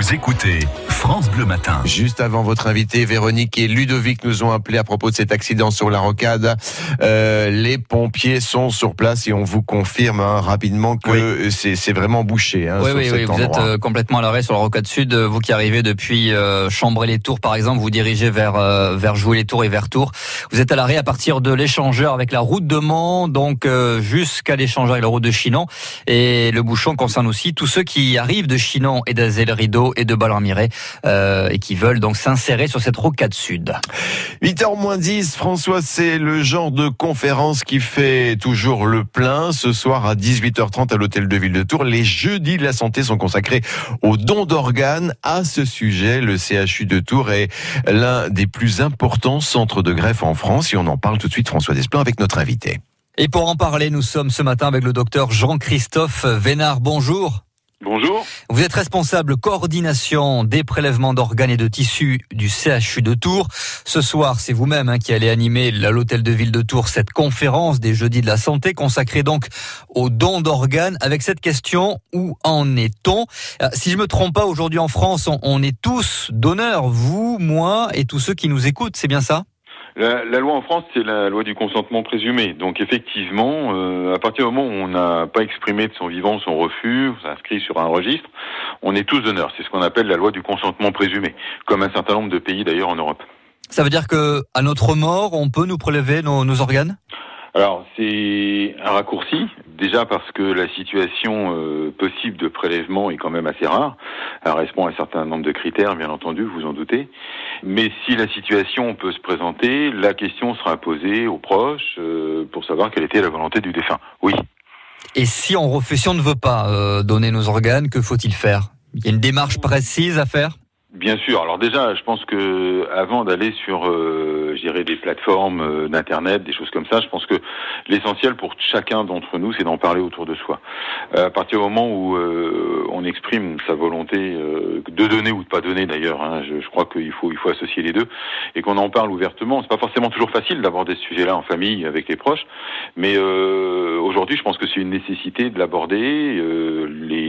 Vous écoutez France Bleu Matin. Juste avant votre invité, Véronique et Ludovic nous ont appelé à propos de cet accident sur la rocade. Euh, les pompiers sont sur place et on vous confirme hein, rapidement que c'est vraiment bouché. Hein, oui, oui, oui. Vous êtes euh, complètement à l'arrêt sur la rocade sud. Vous qui arrivez depuis euh, Chambray-les-Tours, par exemple, vous dirigez vers euh, vers Jouy-les-Tours et vers Tours. Vous êtes à l'arrêt à partir de l'échangeur avec la route de Mans, donc euh, jusqu'à l'échangeur avec la route de Chinon. Et le bouchon concerne aussi tous ceux qui arrivent de Chinon et d'Azel-Rideau et de Ballon-Miré euh, et qui veulent donc s'insérer sur cette rocade sud. 8h moins 10, François, c'est le genre de conférence qui fait toujours le plein. Ce soir à 18h30 à l'hôtel de ville de Tours, les jeudis de la santé sont consacrés aux dons d'organes. À ce sujet, le CHU de Tours est l'un des plus importants centres de greffe en France et on en parle tout de suite, François Desplein, avec notre invité. Et pour en parler, nous sommes ce matin avec le docteur Jean-Christophe Vénard. Bonjour. Bonjour. Vous êtes responsable coordination des prélèvements d'organes et de tissus du CHU de Tours. Ce soir, c'est vous-même hein, qui allez animer à l'hôtel de ville de Tours cette conférence des jeudis de la santé consacrée donc aux dons d'organes avec cette question où en est-on? Euh, Si je me trompe pas, aujourd'hui en France, on, on est tous donneurs, vous, moi et tous ceux qui nous écoutent, c'est bien ça? La, la loi en France, c'est la loi du consentement présumé. Donc effectivement, euh, à partir du moment où on n'a pas exprimé de son vivant son refus, s'inscrit sur un registre, on est tous donneurs. C'est ce qu'on appelle la loi du consentement présumé, comme un certain nombre de pays d'ailleurs en Europe. Ça veut dire que à notre mort, on peut nous prélever nos, nos organes? Alors c'est un raccourci, déjà parce que la situation euh, possible de prélèvement est quand même assez rare. Elle répond à un certain nombre de critères, bien entendu, vous en doutez. Mais si la situation peut se présenter, la question sera posée aux proches euh, pour savoir quelle était la volonté du défunt. Oui. Et si on refuse, si on ne veut pas euh, donner nos organes, que faut-il faire? Il y a une démarche précise à faire? Bien sûr. Alors déjà, je pense que avant d'aller sur, euh, je dirais, des plateformes euh, d'internet, des choses comme ça, je pense que l'essentiel pour chacun d'entre nous, c'est d'en parler autour de soi. Euh, à partir du moment où euh, on exprime sa volonté de donner ou de pas donner, d'ailleurs, hein, je, crois qu'il faut, associer les deux, et qu'on en parle ouvertement. C'est pas forcément toujours facile d'aborder ce sujet-là en famille avec les proches, mais aujourd'hui, je pense que c'est une nécessité de l'aborder.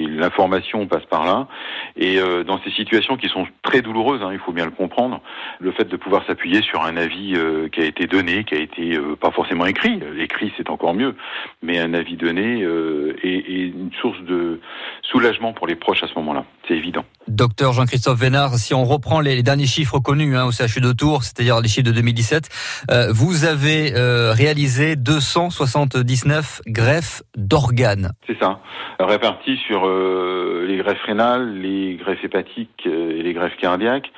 L'information passe par là, et dans ces situations qui sont très douloureuses, hein, il faut bien le comprendre, le fait de pouvoir s'appuyer sur un avis euh, qui a été donné, qui a été euh, pas forcément écrit, écrit c'est encore mieux, mais un avis donné euh, est, est une source de soulagement pour les proches à ce moment-là, c'est évident. Docteur Jean-Christophe Vénard, si on reprend les, les derniers chiffres connus hein, au CHU de Tours, c'est-à-dire les chiffres de 2017, euh, vous avez réalisé 279 greffes d'organes. C'est ça, réparti sur les greffes rénales, les greffes hépatiques et les greffes cardiaques.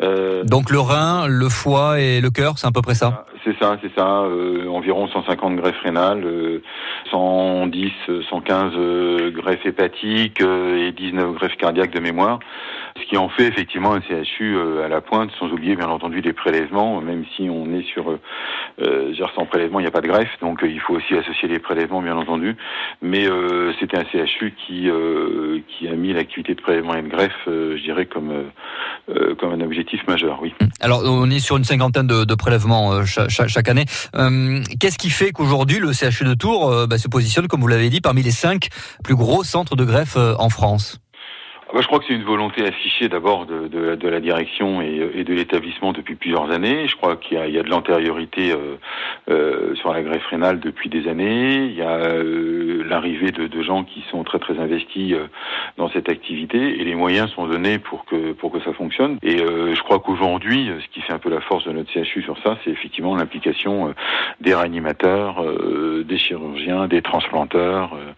Euh, Donc le rein, le foie et le cœur, c'est à peu près ça? C'est ça, c'est ça. euh, environ 150 greffes rénales, euh, 110, euh, 115 euh, greffes hépatiques euh, et 19 greffes cardiaques de mémoire. Ce qui en fait effectivement un CHU euh, à la pointe, sans oublier bien entendu les prélèvements, même si on est sur euh, euh, genre sans prélèvement, il n'y a pas de greffe, donc euh, il faut aussi associer les prélèvements bien entendu. Mais euh, c'était un CHU qui euh, a mis l'activité de prélèvement et de greffe, euh, je dirais comme euh, euh, comme un objectif majeur, oui. Alors on est sur une cinquantaine de, prélèvements euh, cha- cha- chaque, année. Euh, Qu'est-ce qui fait qu'aujourd'hui le CHU de Tours euh, bah, se positionne, comme vous l'avez dit, parmi les cinq plus gros centres de greffe euh, en France? Je crois que c'est une volonté affichée d'abord de, de, de la direction et, et de l'établissement depuis plusieurs années. Je crois qu'il y y a de l'antériorité euh, euh, sur la greffe rénale depuis des années. Il y a euh, l'arrivée de, de gens qui sont très très investis euh, dans cette activité et les moyens sont donnés pour que pour que ça fonctionne. Et euh, je crois qu'aujourd'hui, ce qui fait un peu la force de notre CHU sur ça, c'est effectivement l'implication euh, des réanimateurs, euh, des chirurgiens, des transplanteurs euh,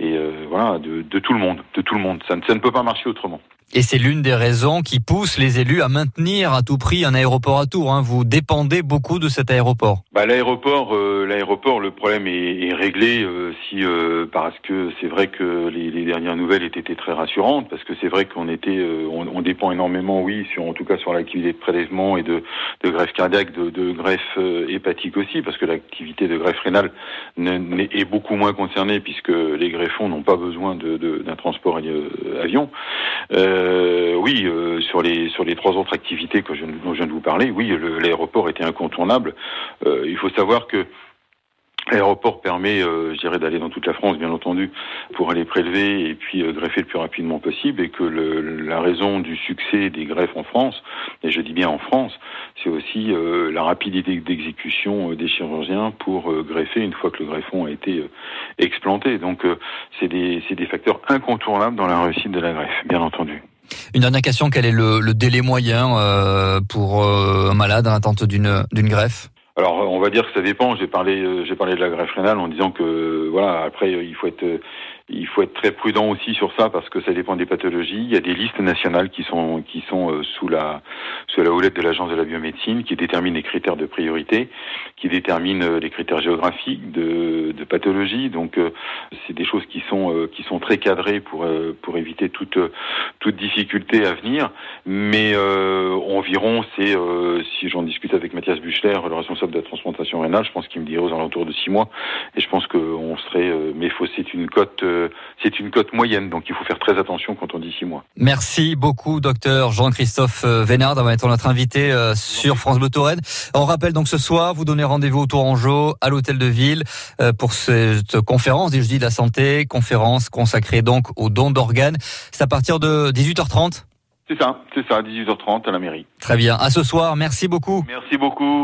et euh, voilà de, tout le monde, de tout le monde. Ça ne peut pas marcher autrement. Et c'est l'une des raisons qui pousse les élus à maintenir à tout prix un aéroport à Tours. Hein. Vous dépendez beaucoup de cet aéroport. Bah, l'aéroport, euh, l'aéroport, le problème est, réglé euh, si euh, parce que c'est vrai que les, dernières nouvelles étaient très rassurantes parce que c'est vrai qu'on était, euh, on, dépend énormément, oui, sur en tout cas sur l'activité de prélèvement et de, greffe cardiaque, de, greffe hépatique aussi, parce que l'activité de greffe rénale est beaucoup moins concernée puisque les greffons n'ont pas besoin de- de- d'un transport avion. Oui, euh, sur les sur les trois autres activités que je, dont je viens de vous parler, oui, l'aéroport était incontournable. Euh, il faut savoir que L'aéroport permet, euh, je dirais, d'aller dans toute la France, bien entendu, pour aller prélever et puis euh, greffer le plus rapidement possible. Et que le, la raison du succès des greffes en France, et je dis bien en France, c'est aussi euh, la rapidité d'exécution des chirurgiens pour greffer une fois que le greffon a été explanté. Donc, c'est des, des facteurs incontournables dans la réussite de la greffe, bien entendu. Une dernière question, quel est le, le délai moyen pour un malade en attente d'une greffe? Alors, on va dire que ça dépend. J'ai parlé, euh, j'ai parlé de la greffe rénale en disant que voilà. Après, il faut être il faut être très prudent aussi sur ça parce que ça dépend des pathologies. Il y a des listes nationales qui sont qui sont euh, sous la sous la houlette de l'agence de la biomédecine qui déterminent les critères de priorité, qui déterminent euh, les critères géographiques de, de pathologie. Donc euh, c'est des choses qui sont qui sont très cadrées pour pour éviter toute toute difficulté à venir. Mais environ c'est si j'en discute avec Mathias Buchler, le responsable de la transplantation rénale, je pense qu'il me dirait aux alentours de six mois. Et je pense qu'on serait mais faut c'est une cote c'est une cote moyenne, donc il faut faire très attention quand on dit six mois. Merci beaucoup, docteur Jean-Christophe euh, Vénard, d'avoir été notre invité euh, sur France Bleu Touraine. On rappelle donc ce soir, vous donnez rendez-vous au Tourangeau, à l'hôtel de ville, euh, pour cette conférence des jeudis de la santé, conférence consacrée donc aux dons d'organes. C'est à partir de 18h30 c'est ça, c'est ça, 18h30 à la mairie. Très bien. À ce soir, merci beaucoup. Merci beaucoup.